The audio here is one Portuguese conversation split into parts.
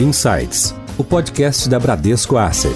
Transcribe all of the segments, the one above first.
Insights, o podcast da Bradesco Asset.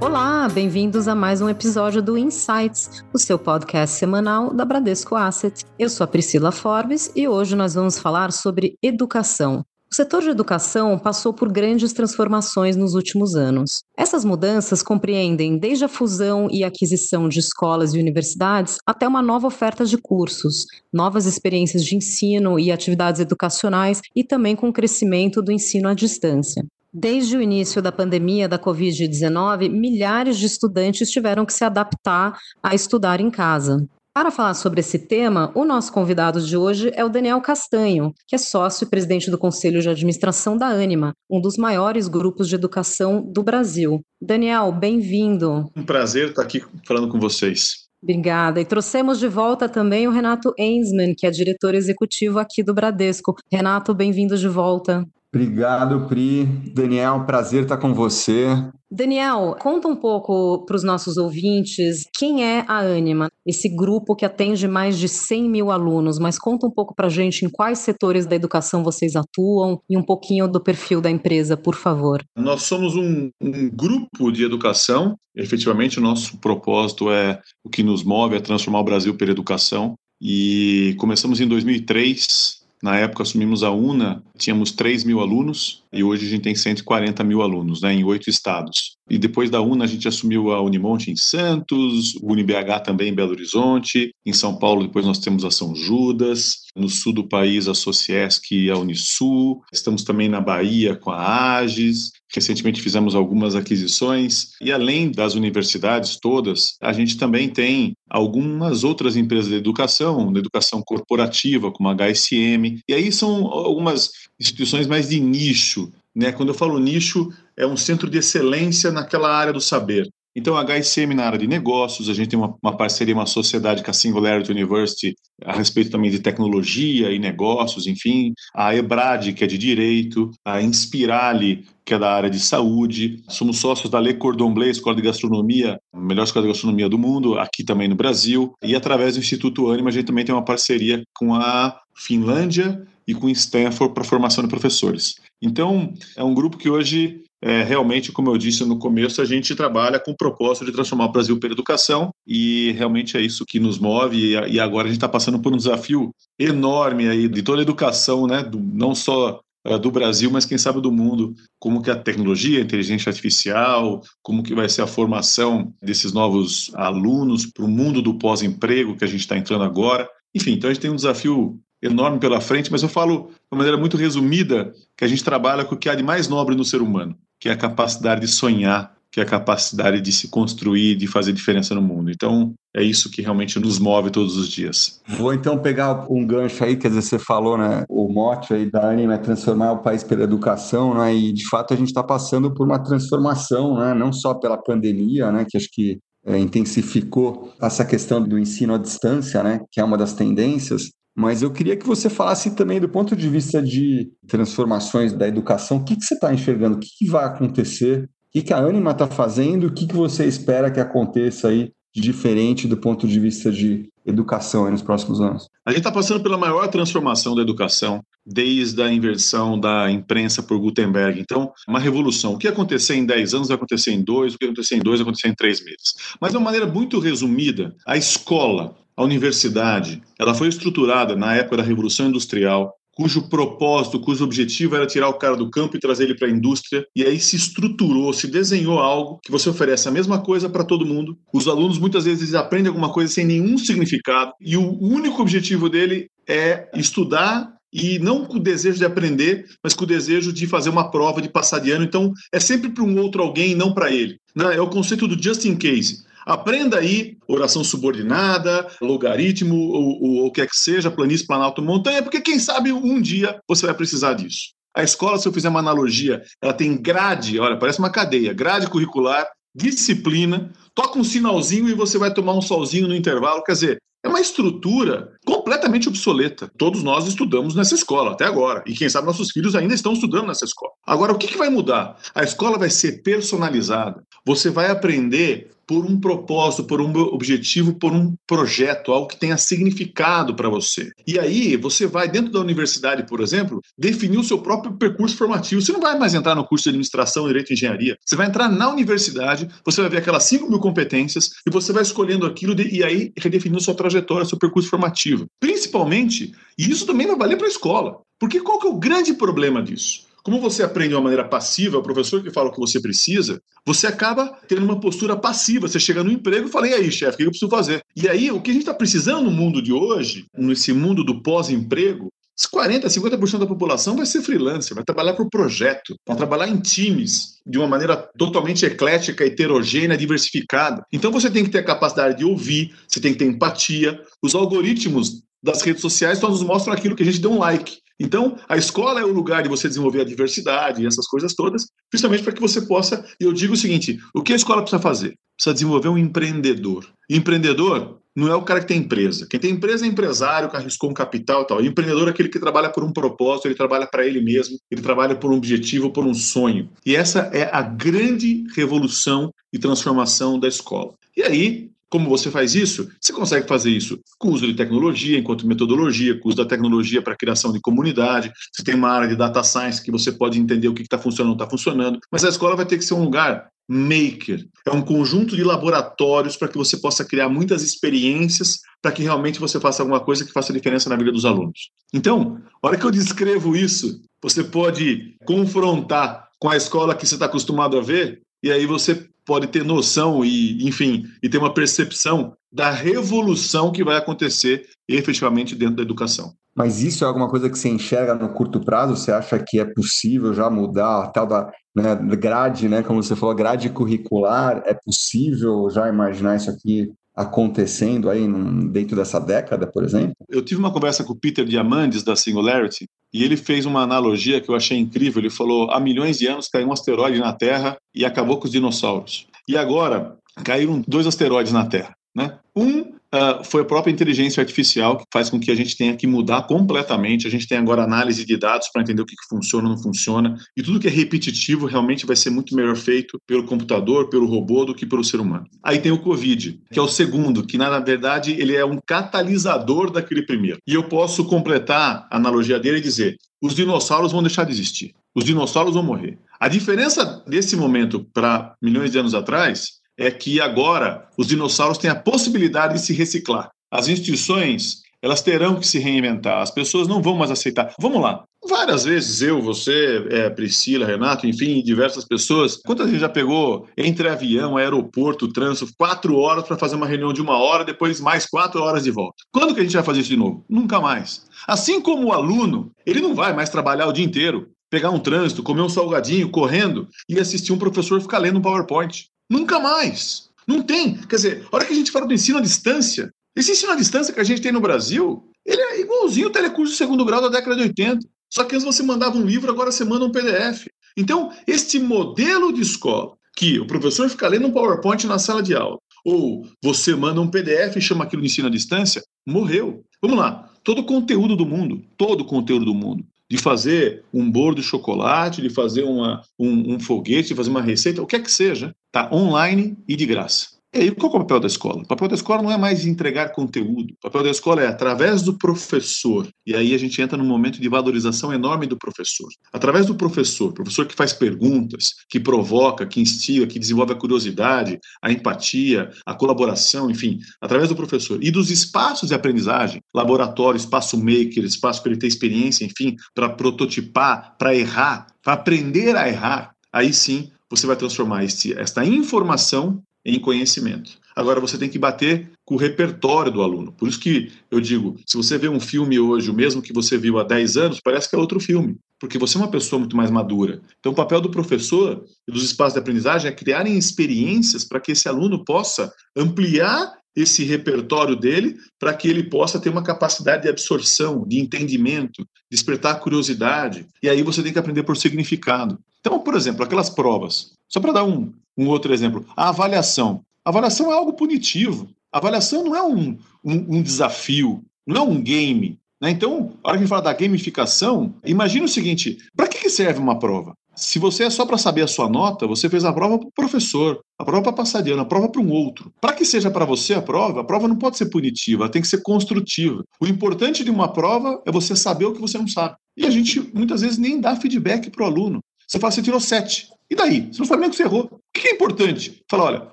Olá, bem-vindos a mais um episódio do Insights, o seu podcast semanal da Bradesco Asset. Eu sou a Priscila Forbes e hoje nós vamos falar sobre educação. O setor de educação passou por grandes transformações nos últimos anos. Essas mudanças compreendem desde a fusão e aquisição de escolas e universidades até uma nova oferta de cursos, novas experiências de ensino e atividades educacionais e também com o crescimento do ensino à distância. Desde o início da pandemia da Covid-19, milhares de estudantes tiveram que se adaptar a estudar em casa. Para falar sobre esse tema, o nosso convidado de hoje é o Daniel Castanho, que é sócio e presidente do Conselho de Administração da Anima, um dos maiores grupos de educação do Brasil. Daniel, bem-vindo. Um prazer estar aqui falando com vocês. Obrigada. E trouxemos de volta também o Renato Ensman, que é diretor executivo aqui do Bradesco. Renato, bem-vindo de volta. Obrigado, Pri. Daniel, prazer estar com você. Daniel, conta um pouco para os nossos ouvintes quem é a Anima, esse grupo que atende mais de 100 mil alunos, mas conta um pouco para a gente em quais setores da educação vocês atuam e um pouquinho do perfil da empresa, por favor. Nós somos um, um grupo de educação, efetivamente o nosso propósito é o que nos move, é transformar o Brasil pela educação e começamos em 2003 na época assumimos a UNA, tínhamos 3 mil alunos e hoje a gente tem 140 mil alunos né, em oito estados. E depois da UNA a gente assumiu a Unimonte em Santos, o UniBH também em Belo Horizonte, em São Paulo depois nós temos a São Judas, no sul do país a Sociesc e a Unisul, estamos também na Bahia com a AGES, Recentemente fizemos algumas aquisições e além das universidades todas, a gente também tem algumas outras empresas de educação, de educação corporativa, como a HSM, e aí são algumas instituições mais de nicho. Né? Quando eu falo nicho, é um centro de excelência naquela área do saber. Então, a HSM na área de negócios, a gente tem uma, uma, parceria, uma sociedade com a Singularity University a respeito também de tecnologia e negócios, enfim. A EBRAD, que é de direito, a Inspirali, que é da área de saúde. Somos sócios da Le Cordon Bleu, Escola de Gastronomia, a melhor escola de gastronomia do mundo, aqui também no Brasil. E através do Instituto Anima, a gente também tem uma parceria com a Finlândia e com Stanford para formação de professores. Então, é um grupo que hoje é, realmente, como eu disse no começo, a gente trabalha com o propósito de transformar o Brasil pela educação e realmente é isso que nos move. E, agora a gente está passando por um desafio enorme aí de toda a educação, né? Do, não só é, do Brasil, mas quem sabe do mundo, como que a tecnologia, a inteligência artificial, como que vai ser a formação desses novos alunos para o mundo do pós-emprego que a gente está entrando agora. Enfim, então a gente tem um desafio enorme pela frente, mas eu falo de uma maneira muito resumida que a gente trabalha com o que há de mais nobre no ser humano, que é a capacidade de sonhar, que é a capacidade de se construir, de fazer diferença no mundo. Então, é isso que realmente nos move todos os dias. Vou então pegar um gancho aí, quer dizer, você falou, né, o mote aí da Anima é transformar o país pela educação, né, e de fato a gente está passando por uma transformação, né, não só pela pandemia, né, que acho que é, intensificou essa questão do ensino à distância, né, que é uma das tendências, mas eu queria que você falasse também do ponto de vista de transformações da educação, o que, que você está enxergando, o que, que, vai acontecer, o que, que a Anima está fazendo, o que, que você espera que aconteça aí de diferente do ponto de vista de educação nos próximos anos? A gente está passando pela maior transformação da educação desde a inversão da imprensa por Gutenberg. Então, uma revolução. O que acontecer em 10 anos vai acontecer em dois, o que acontecer em dois vai acontecer em três meses. Mas de uma maneira muito resumida, a escola a universidade, ela foi estruturada na época da Revolução Industrial, cujo propósito, cujo objetivo era tirar o cara do campo e trazer ele para a indústria, e aí se estruturou, se desenhou algo que você oferece a mesma coisa para todo mundo. Os alunos muitas vezes aprendem alguma coisa sem nenhum significado, e o único objetivo dele é estudar e não com o desejo de aprender, mas com o desejo de fazer uma prova, de passar de ano. Então, é sempre para um outro alguém não para ele. Né? É o conceito do just in case. Aprenda aí oração subordinada, logaritmo, ou o que é que seja, planície, planalto, montanha, porque quem sabe um dia você vai precisar disso. A escola, se eu fizer uma analogia, ela tem grade, olha, parece uma cadeia, grade curricular, disciplina, toca um sinalzinho e você vai tomar um solzinho no intervalo. Quer dizer, é uma estrutura completamente obsoleta. Todos nós estudamos nessa escola até agora. E quem sabe nossos filhos ainda estão estudando nessa escola. Agora, o que, que vai mudar? A escola vai ser personalizada. Você vai aprender por um propósito, por um objetivo, por um projeto, algo que tenha significado para você. E aí você vai dentro da universidade, por exemplo, definir o seu próprio percurso formativo. Você não vai mais entrar no curso de administração, direito e engenharia. Você vai entrar na universidade, você vai ver aquelas 5 mil competências e você vai escolhendo aquilo de, e aí redefinindo sua trajetória, seu percurso formativo. Principalmente, e isso também vai valer para a escola. Porque qual que é o grande problema disso? Como você aprende de uma maneira passiva, é o professor que fala o que você precisa, você acaba tendo uma postura passiva. Você chega no emprego e fala, e aí, chefe, o que eu preciso fazer? E aí, o que a gente está precisando no mundo de hoje, nesse mundo do pós-emprego, 40%, 50% da população vai ser freelancer, vai trabalhar por projeto, vai trabalhar em times de uma maneira totalmente eclética, heterogênea, diversificada. Então você tem que ter a capacidade de ouvir, você tem que ter empatia. Os algoritmos das redes sociais só nos mostram aquilo que a gente deu um like. Então, a escola é o lugar de você desenvolver a diversidade e essas coisas todas, justamente para que você possa. E eu digo o seguinte: o que a escola precisa fazer? Precisa desenvolver um empreendedor. Empreendedor não é o cara que tem empresa. Quem tem empresa é empresário, que arriscou um capital e tal. Empreendedor é aquele que trabalha por um propósito, ele trabalha para ele mesmo, ele trabalha por um objetivo, por um sonho. E essa é a grande revolução e transformação da escola. E aí, como você faz isso? Você consegue fazer isso com o uso de tecnologia enquanto metodologia, com o uso da tecnologia para criação de comunidade. Você tem uma área de data science que você pode entender o que está funcionando ou não está funcionando. Mas a escola vai ter que ser um lugar maker. É um conjunto de laboratórios para que você possa criar muitas experiências para que realmente você faça alguma coisa que faça diferença na vida dos alunos. Então, a hora que eu descrevo isso, você pode confrontar com a escola que você está acostumado a ver, e aí você pode ter noção e, enfim, e ter uma percepção da revolução que vai acontecer efetivamente dentro da educação. Mas isso é alguma coisa que você enxerga no curto prazo? Você acha que é possível já mudar a tal da né, grade, né, como você falou, grade curricular? É possível já imaginar isso aqui acontecendo aí dentro dessa década, por exemplo? Eu tive uma conversa com o Peter Diamandis da Singularity e ele fez uma analogia que eu achei incrível. Ele falou: há milhões de anos caiu um asteroide na Terra e acabou com os dinossauros. E agora caíram dois asteroides na Terra. Né? Um uh, foi a própria inteligência artificial que faz com que a gente tenha que mudar completamente. A gente tem agora análise de dados para entender o que, que funciona ou não funciona. E tudo que é repetitivo realmente vai ser muito melhor feito pelo computador, pelo robô, do que pelo ser humano. Aí tem o Covid, que é o segundo, que na verdade ele é um catalisador daquele primeiro. E eu posso completar a analogia dele e dizer: os dinossauros vão deixar de existir. Os dinossauros vão morrer. A diferença desse momento para milhões de anos atrás é que agora os dinossauros têm a possibilidade de se reciclar. As instituições elas terão que se reinventar. As pessoas não vão mais aceitar. Vamos lá. Várias vezes eu, você, é, Priscila, Renato, enfim, diversas pessoas. Quantas gente já pegou entre avião, aeroporto, trânsito, quatro horas para fazer uma reunião de uma hora, depois mais quatro horas de volta? Quando que a gente vai fazer isso de novo? Nunca mais. Assim como o aluno, ele não vai mais trabalhar o dia inteiro, pegar um trânsito, comer um salgadinho, correndo e assistir um professor ficar lendo um PowerPoint. Nunca mais. Não tem. Quer dizer, a hora que a gente fala do ensino à distância, esse ensino à distância que a gente tem no Brasil, ele é igualzinho o telecurso segundo grau da década de 80. Só que antes você mandava um livro, agora você manda um PDF. Então, este modelo de escola, que o professor fica lendo um PowerPoint na sala de aula, ou você manda um PDF e chama aquilo de ensino à distância, morreu. Vamos lá. Todo o conteúdo do mundo, todo o conteúdo do mundo, de fazer um bolo de chocolate, de fazer uma, um, um foguete, de fazer uma receita, o que é que seja, tá online e de graça. E aí, qual é o papel da escola? O papel da escola não é mais entregar conteúdo. O papel da escola é através do professor. E aí a gente entra num momento de valorização enorme do professor. Através do professor, professor que faz perguntas, que provoca, que instiga, que desenvolve a curiosidade, a empatia, a colaboração, enfim, através do professor. E dos espaços de aprendizagem, laboratório, espaço maker, espaço para ele ter experiência, enfim, para prototipar, para errar, para aprender a errar. Aí sim você vai transformar esta informação em conhecimento. Agora você tem que bater com o repertório do aluno. Por isso que eu digo, se você vê um filme hoje, o mesmo que você viu há 10 anos, parece que é outro filme, porque você é uma pessoa muito mais madura. Então o papel do professor e dos espaços de aprendizagem é criarem experiências para que esse aluno possa ampliar esse repertório dele para que ele possa ter uma capacidade de absorção, de entendimento, despertar curiosidade. E aí você tem que aprender por significado. Então, por exemplo, aquelas provas. Só para dar um, um outro exemplo, a avaliação. A avaliação é algo punitivo. A avaliação não é um, um, um desafio, não é um game. Né? Então, a hora que a gente fala da gamificação, imagine o seguinte: para que serve uma prova? Se você é só para saber a sua nota, você fez a prova para o professor, a prova para passar de a prova para um outro. Para que seja para você a prova, a prova não pode ser punitiva, ela tem que ser construtiva. O importante de uma prova é você saber o que você não sabe. E a gente muitas vezes nem dá feedback para o aluno. Você fala, você tirou sete. E daí? Você não sabe nem que você errou. O que é importante? Fala, olha,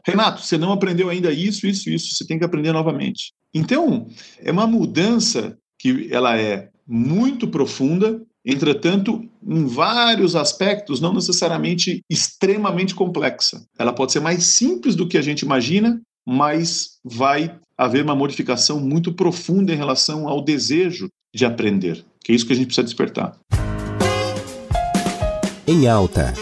Renato, você não aprendeu ainda isso, isso, isso, você tem que aprender novamente. Então, é uma mudança que ela é muito profunda, entretanto, em vários aspectos, não necessariamente extremamente complexa. Ela pode ser mais simples do que a gente imagina, mas vai haver uma modificação muito profunda em relação ao desejo de aprender, que é isso que a gente precisa despertar. Em alta.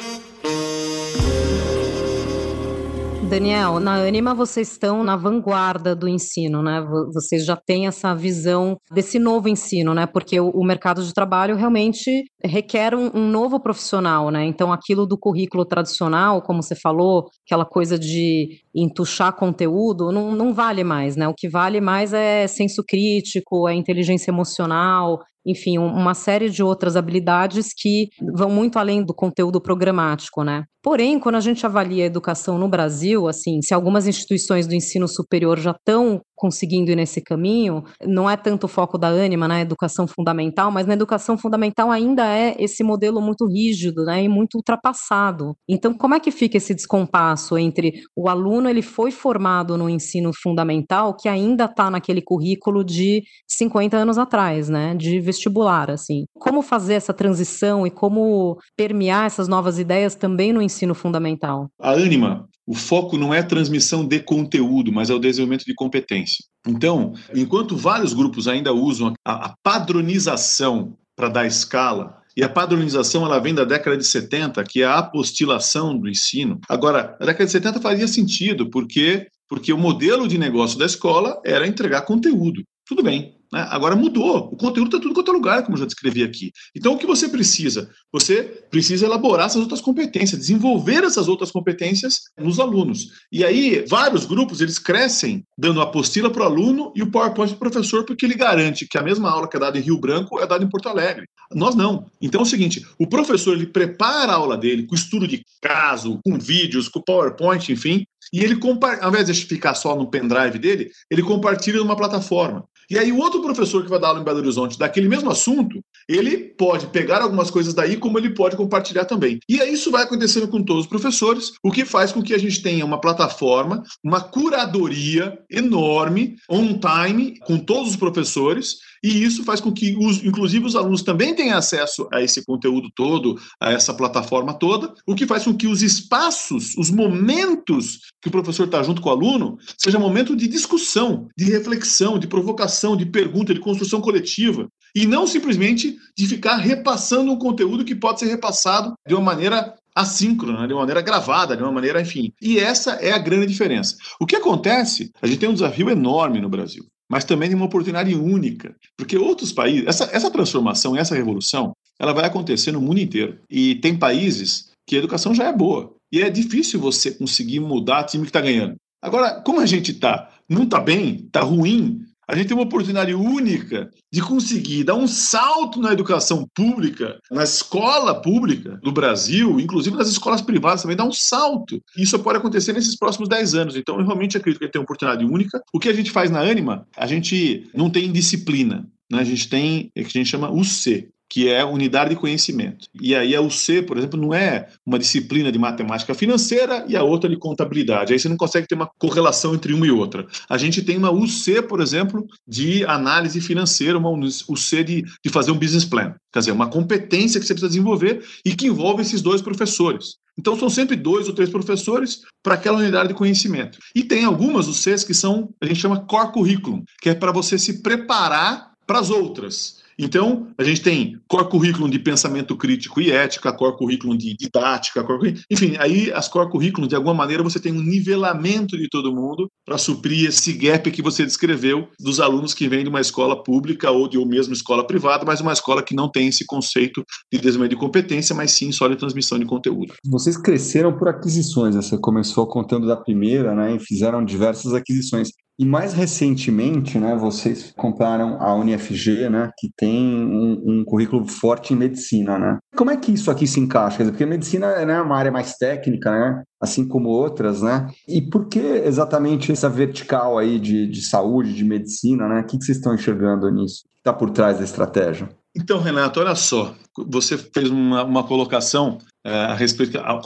Daniel, na Anima vocês estão na vanguarda do ensino, né? Vocês já têm essa visão desse novo ensino, né? Porque o, mercado de trabalho realmente requer um, um, novo profissional, né? Então, aquilo do currículo tradicional, como você falou, aquela coisa de entuchar conteúdo, não, não vale mais, né? O que vale mais é senso crítico, é inteligência emocional, enfim, uma série de outras habilidades que vão muito além do conteúdo programático, né? Porém, quando a gente avalia a educação no Brasil, assim, se algumas instituições do ensino superior já estão conseguindo ir nesse caminho, não é tanto o foco da Anima na né, educação fundamental, mas na educação fundamental ainda é esse modelo muito rígido, né, e muito ultrapassado. Então, como é que fica esse descompasso entre o aluno ele foi formado no ensino fundamental que ainda está naquele currículo de 50 anos atrás, né, de vestibular, assim. Como fazer essa transição e como permear essas novas ideias também no ensino fundamental? A Anima o foco não é transmissão de conteúdo, mas é o desenvolvimento de competência. Então, enquanto vários grupos ainda usam a, a padronização para dar escala, e a padronização ela vem da década de 70, que é a apostilação do ensino. Agora, a década de 70 fazia sentido, porque porque o modelo de negócio da escola era entregar conteúdo. Tudo bem, né? Agora mudou, o conteúdo está tudo quanto é lugar, como eu já descrevi aqui. Então, o que você precisa? Você precisa elaborar essas outras competências, desenvolver essas outras competências nos alunos. E aí, vários grupos, eles crescem dando a apostila para o aluno e o PowerPoint para o professor, porque ele garante que a mesma aula que é dada em Rio Branco é dada em Porto Alegre. Nós não. Então é o seguinte, o professor, ele prepara a aula dele com estudo de caso, com vídeos, com PowerPoint, enfim, e ele, ao invés de ficar só no pendrive dele, ele compartilha numa plataforma. E aí o outro professor que vai dar aula em Belo Horizonte daquele mesmo assunto, ele pode pegar algumas coisas daí, como ele pode compartilhar também. E aí isso vai acontecendo com todos os professores, o que faz com que a gente tenha uma plataforma, uma curadoria enorme, on time, com todos os professores, e isso faz com que, os, inclusive, os alunos também tenham acesso a esse conteúdo todo, a essa plataforma toda, o que faz com que os espaços, os momentos que o professor está junto com o aluno, seja momento de discussão, de reflexão, de provocação, de pergunta, de construção coletiva, e não simplesmente de ficar repassando um conteúdo que pode ser repassado de uma maneira assíncrona, de uma maneira gravada, de uma maneira, enfim. E essa é a grande diferença. O que acontece? A gente tem um desafio enorme no Brasil mas também de uma oportunidade única, porque outros países, essa, essa transformação, essa revolução, ela vai acontecer no mundo inteiro. E tem países que a educação já é boa, e é difícil você conseguir mudar o time que está ganhando. Agora, como a gente está, não está bem, está ruim, a gente tem uma oportunidade única de conseguir dar um salto na educação pública, na escola pública do Brasil, inclusive nas escolas privadas também, dar um salto. Isso pode acontecer nesses próximos 10 anos. Então, eu realmente acredito que tem uma oportunidade única. O que a gente faz na Anima, a gente não tem disciplina. Né? A gente tem o que a gente chama UC, que é unidade de conhecimento. E aí a UC, por exemplo, não é uma disciplina de matemática financeira e a outra de contabilidade. Aí você não consegue ter uma correlação entre uma e outra. A gente tem uma UC, por exemplo, de análise financeira, uma UC de, de fazer um business plan. Quer dizer, uma competência que você precisa desenvolver e que envolve esses dois professores. Então, são sempre dois ou três professores para aquela unidade de conhecimento. E tem algumas UCs que são, a gente chama core curriculum, que é para você se preparar para as outras. Então, a gente tem core currículo de pensamento crítico e ética, core currículo de didática, core... enfim, aí as core currículo, de alguma maneira, você tem um nivelamento de todo mundo para suprir esse gap que você descreveu dos alunos que vêm de uma escola pública ou de ou mesmo escola privada, mas uma escola que não tem esse conceito de desenvolvimento de competência, mas sim só de transmissão de conteúdo. Vocês cresceram por aquisições, você começou contando da primeira, né, e fizeram diversas aquisições. E mais recentemente, né, vocês compraram a UniFG, né, que tem um, um, currículo forte em medicina, né? Como é que isso aqui se encaixa? Porque medicina né, é uma área mais técnica, né? Assim como outras, né? E por que exatamente essa vertical aí de, de saúde, de medicina, né? O que, que vocês estão enxergando nisso? O que está por trás da estratégia? Então, Renato, olha só, você fez uma, uma colocação a respeito a,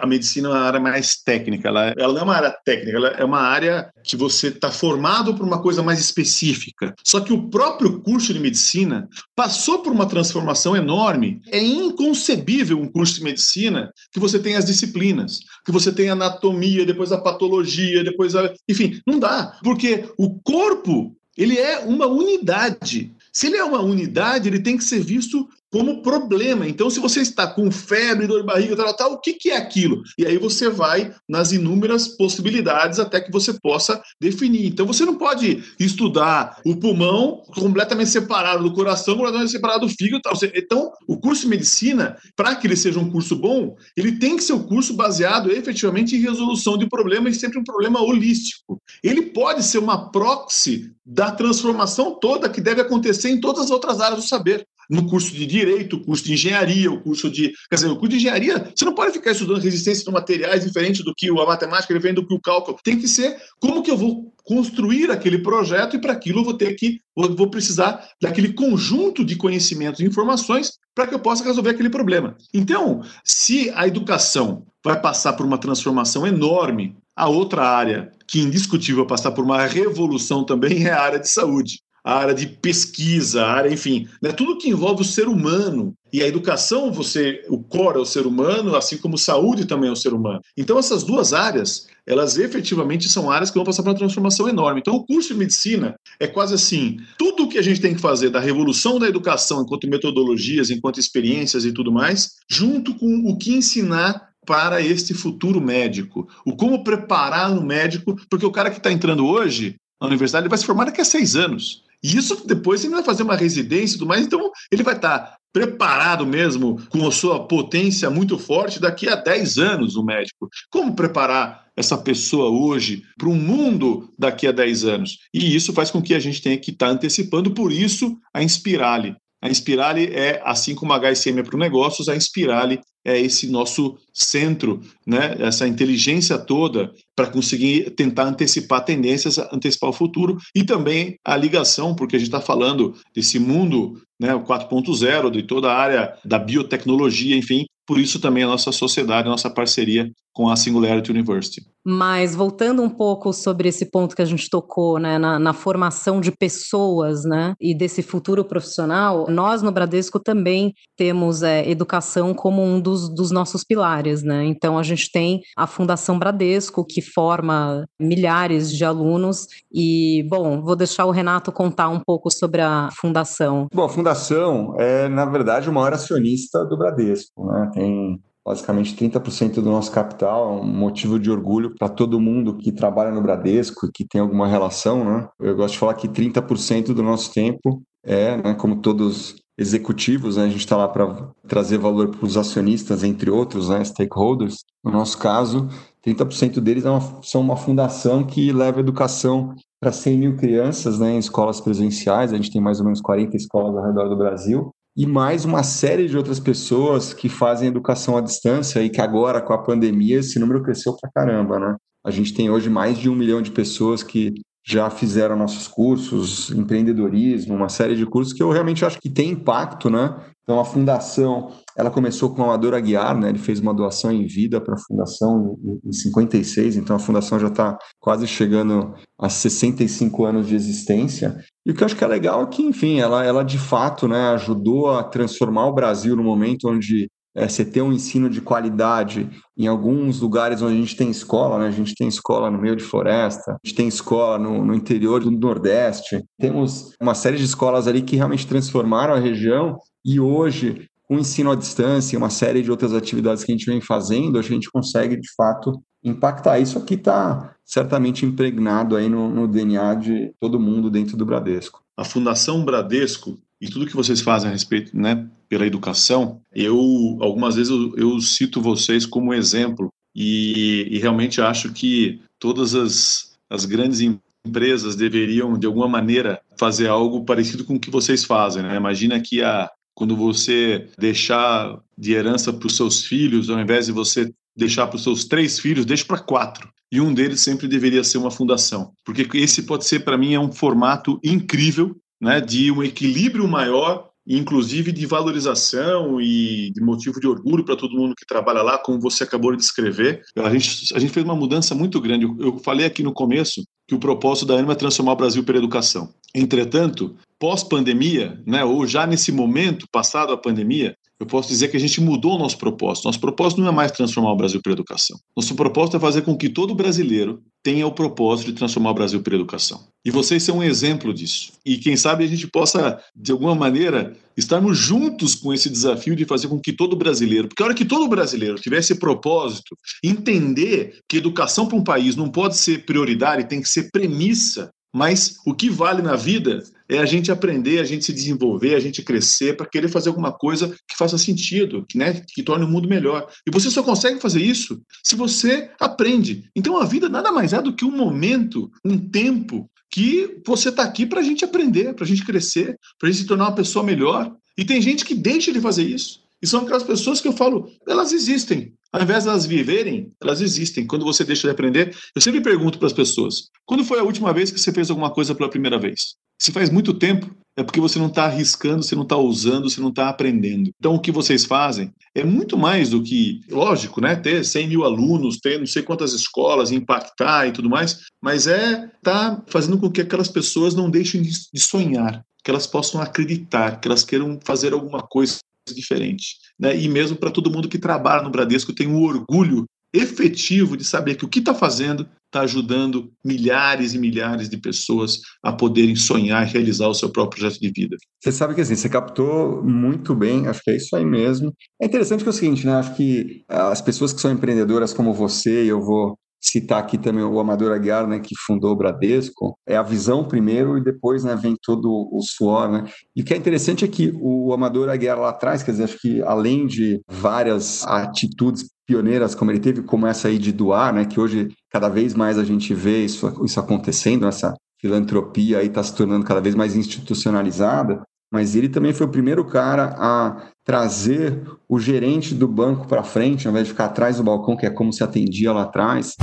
a medicina é uma área mais técnica. Ela, ela não é uma área técnica, ela é uma área que você está formado por uma coisa mais específica. Só que o próprio curso de medicina passou por uma transformação enorme. É inconcebível um curso de medicina que você tenha as disciplinas, que você tenha anatomia, depois a patologia, depois a... Enfim, não dá. Porque o corpo ele é uma unidade. Se ele é uma unidade, ele tem que ser visto como problema. Então, se você está com febre, dor de barriga, tal, tal, o que, que é aquilo? E aí você vai nas inúmeras possibilidades até que você possa definir. Então, você não pode estudar o pulmão completamente separado do coração, completamente separado do fígado. Tal. Então, o curso de medicina, para que ele seja um curso bom, ele tem que ser um curso baseado efetivamente em resolução de problemas sempre um problema holístico. Ele pode ser uma proxy da transformação toda que deve acontecer em todas as outras áreas do saber no curso de direito, curso de engenharia, o curso de. Quer dizer, o curso de engenharia, você não pode ficar estudando resistência de materiais diferente do que a matemática, diferente do que o cálculo. Tem que ser como que eu vou construir aquele projeto e para aquilo eu vou ter que, vou precisar daquele conjunto de conhecimentos e informações para que eu possa resolver aquele problema. Então, se a educação vai passar por uma transformação enorme, a outra área que indiscutível passar por uma revolução também é a área de saúde a área de pesquisa, a área, enfim, né, tudo que envolve o ser humano. E a educação, você, o core é o ser humano, assim como saúde também é o ser humano. Então, essas duas áreas, elas efetivamente são áreas que vão passar por uma transformação enorme. Então, o curso de medicina é quase assim: tudo o que a gente tem que fazer da revolução da educação, enquanto metodologias, enquanto experiências e tudo mais, junto com o que ensinar para este futuro médico. O como preparar o médico, porque o cara que está entrando hoje na universidade ele vai se formar daqui a seis anos. E isso depois ele vai fazer uma residência e tudo mais, então ele vai estar preparado mesmo, com a sua potência muito forte, daqui a 10 anos, o médico. Como preparar essa pessoa hoje para um mundo daqui a 10 anos? E isso faz com que a gente tenha que estar antecipando, por isso, a Inspirale. A Inspirale é, assim como a HSM é para negócios, a Inspirale é esse nosso centro, né? essa inteligência toda para conseguir tentar antecipar tendências, antecipar o futuro e também a ligação, porque a gente está falando desse mundo, né, o 4.0, de toda a área da biotecnologia, enfim, por isso também a nossa sociedade, a nossa parceria com a Singularity University. Mas voltando um pouco sobre esse ponto que a gente tocou, né, na, na, formação de pessoas, né, e desse futuro profissional, nós no Bradesco também temos é, educação como um dos, dos nossos pilares, né. Então a gente tem a Fundação Bradesco que forma milhares de alunos e, bom, vou deixar o Renato contar um pouco sobre a fundação. Bom, a fundação é na verdade o maior acionista do Bradesco, né. Tem basicamente 30% do nosso capital, é um motivo de orgulho para todo mundo que trabalha no Bradesco e que tem alguma relação, né? Eu gosto de falar que 30% do nosso tempo é, né, como todos executivos, né, a gente está lá para trazer valor para os acionistas, entre outros, né, stakeholders. No nosso caso, 30% deles é uma, são uma fundação que leva educação para 100 mil crianças né, em escolas presenciais. A gente tem mais ou menos 40 escolas ao redor do Brasil e mais uma série de outras pessoas que fazem educação à distância e que agora, com a pandemia, esse número cresceu para caramba, né? A gente tem hoje mais de um milhão de pessoas que já fizeram nossos cursos, empreendedorismo, uma série de cursos que eu realmente acho que tem impacto, né? Então a fundação, ela começou com o Amador Aguiar, né? Ele fez uma doação em vida para a fundação em 56, então a fundação já está quase chegando a 65 anos de existência. E o que eu acho que é legal é que, enfim, ela, ela de fato, né, ajudou a transformar o Brasil no momento onde é, você ter um ensino de qualidade em alguns lugares onde a gente tem escola, né? A gente tem escola no meio de floresta, a gente tem escola no, no interior do Nordeste. Temos uma série de escolas ali que realmente transformaram a região e hoje, com o ensino à distância e uma série de outras atividades que a gente vem fazendo, a gente consegue, de fato, impactar. Isso aqui está certamente impregnado aí no, no DNA de todo mundo dentro do Bradesco. A Fundação Bradesco e tudo que vocês fazem a respeito, né, pela educação, eu algumas vezes eu, eu cito vocês como exemplo e, e, realmente acho que todas as, as grandes empresas deveriam, de alguma maneira, fazer algo parecido com o que vocês fazem. Né? Imagina que a, quando você deixar de herança para os seus filhos, ao invés de você deixar para os seus três filhos, deixe para quatro. E um deles sempre deveria ser uma fundação. Porque esse pode ser, para mim, é um formato incrível né, de um equilíbrio maior inclusive de valorização e de motivo de orgulho para todo mundo que trabalha lá, como você acabou de descrever. A gente, a gente fez uma mudança muito grande. Eu, falei aqui no começo que o propósito da Anima é transformar o Brasil pela educação. Entretanto, pós-pandemia, né, ou já nesse momento, passado a pandemia, eu posso dizer que a gente mudou o nosso propósito. Nosso propósito não é mais transformar o Brasil pela educação. Nosso propósito é fazer com que todo brasileiro tenha o propósito de transformar o Brasil pela educação. E vocês são um exemplo disso. E quem sabe a gente possa, de alguma maneira, estarmos juntos com esse desafio de fazer com que todo brasileiro, porque a hora que todo brasileiro tiver esse propósito, entender que educação para um país não pode ser prioridade, tem que ser premissa mas o que vale na vida é a gente aprender, a gente se desenvolver, a gente crescer para querer fazer alguma coisa que faça sentido, né, que torne o mundo melhor. E você só consegue fazer isso se você aprende. Então a vida nada mais é do que um momento, um tempo que você está aqui para a gente aprender, para a gente crescer, para a gente se tornar uma pessoa melhor. E tem gente que deixa de fazer isso. E são aquelas pessoas que eu falo, elas existem. Ao invés de elas viverem, elas existem. Quando você deixa de aprender, eu sempre pergunto para as pessoas: quando foi a última vez que você fez alguma coisa pela primeira vez? Se faz muito tempo, é porque você não está arriscando, você não está usando, você não está aprendendo. Então, o que vocês fazem é muito mais do que, lógico, né, ter 100 mil alunos, ter não sei quantas escolas, impactar e tudo mais, mas é tá fazendo com que aquelas pessoas não deixem de sonhar, que elas possam acreditar, que elas queiram fazer alguma coisa diferente. Né? E mesmo para todo mundo que trabalha no Bradesco, tem um orgulho efetivo de saber que o que está fazendo está ajudando milhares e milhares de pessoas a poderem sonhar e realizar o seu próprio projeto de vida. Você sabe que assim, você captou muito bem, acho que é isso aí mesmo. É interessante que é o seguinte, né? Acho que as pessoas que são empreendedoras como você, eu vou citar aqui também o Amador Aguiar, né, que fundou o Bradesco, é a visão primeiro e depois né, vem todo o suor. Né? E o que é interessante é que o Amador Aguiar lá atrás, quer dizer, acho que além de várias atitudes pioneiras como ele teve, como essa aí de doar, né, que hoje cada vez mais a gente vê isso, isso acontecendo, essa filantropia aí está se tornando cada vez mais institucionalizada, mas ele também foi o primeiro cara a trazer o gerente do banco para frente, ao invés de ficar atrás do balcão, que é como se atendia lá atrás.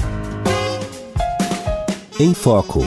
Em Foco.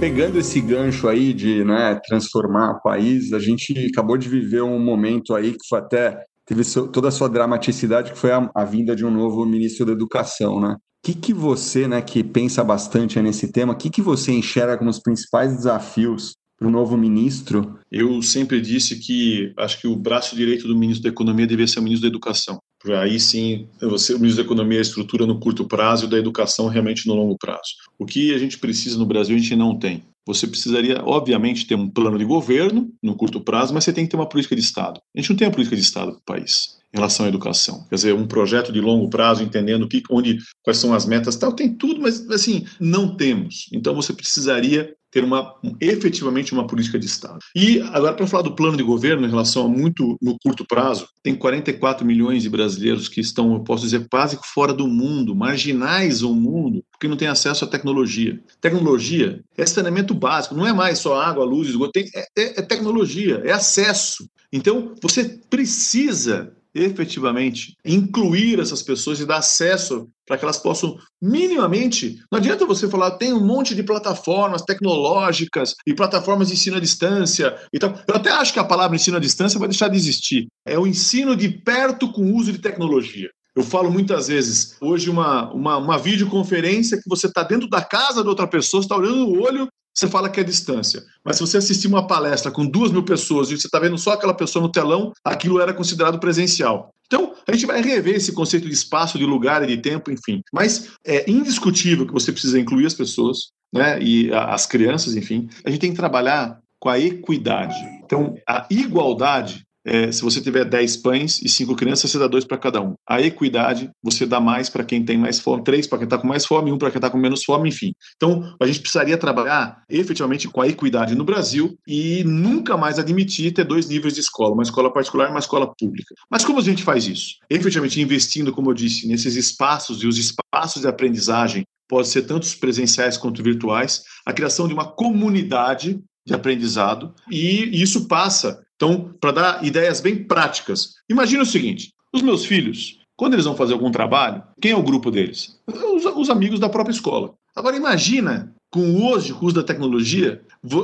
Pegando esse gancho aí de né, transformar o país, a gente acabou de viver um momento aí que foi até teve toda a sua dramaticidade, que foi a, a vinda de um novo ministro da Educação, né? Que, que você, né, que pensa bastante nesse tema, o que, que você enxerga como os principais desafios para o novo ministro? Eu sempre disse que acho que o braço direito do ministro da Economia deveria ser o ministro da Educação. Aí sim, você, o ministro da Economia estrutura no curto prazo e da educação realmente no longo prazo. O que a gente precisa no Brasil, a gente não tem. Você precisaria, obviamente, ter um plano de governo no curto prazo, mas você tem que ter uma política de Estado. A gente não tem uma política de Estado para o país em relação à educação. Quer dizer, um projeto de longo prazo, entendendo que, onde, quais são as metas, tal, tem tudo, mas assim, não temos. Então você precisaria ter uma, efetivamente uma política de Estado. E agora, para falar do plano de governo em relação a muito no curto prazo, tem 44 milhões de brasileiros que estão, eu posso dizer, quase fora do mundo, marginais ao mundo, porque não têm acesso à tecnologia. Tecnologia é saneamento básico, não é mais só água, luz, esgoto, tem, é, é, é tecnologia, é acesso. Então, você precisa efetivamente incluir essas pessoas e dar acesso para que elas possam minimamente. Não adianta você falar, tem um monte de plataformas tecnológicas e plataformas de ensino à distância e tal. Eu até acho que a palavra ensino à distância vai deixar de existir. É o ensino de perto com uso de tecnologia. Eu falo muitas vezes, hoje, uma, uma, uma videoconferência que você está dentro da casa da outra pessoa, está olhando no olho você fala que é distância. Mas se você assistir uma palestra com duas mil pessoas e você está vendo só aquela pessoa no telão, aquilo era considerado presencial. Então, a gente vai rever esse conceito de espaço, de lugar e de tempo, enfim. Mas é indiscutível que você precisa incluir as pessoas, né, e as crianças, enfim. A gente tem que trabalhar com a equidade. Então, a igualdade é, se você tiver 10 pães e 5 crianças, você dá dois para cada um. A equidade, você dá mais para quem tem mais fome, três para quem está com mais fome, um para quem está com menos fome, enfim. Então, a gente precisaria trabalhar efetivamente com a equidade no Brasil e nunca mais admitir ter dois níveis de escola, uma escola particular e uma escola pública. Mas como a gente faz isso? Efetivamente investindo, como eu disse, nesses espaços e os espaços de aprendizagem pode ser tanto presenciais quanto virtuais, a criação de uma comunidade de aprendizado, e isso passa, então, para dar ideias bem práticas. Imagina o seguinte: os meus filhos, quando eles vão fazer algum trabalho, quem é o grupo deles? Os, os amigos da própria escola. Agora, imagina, com hoje, o uso da tecnologia,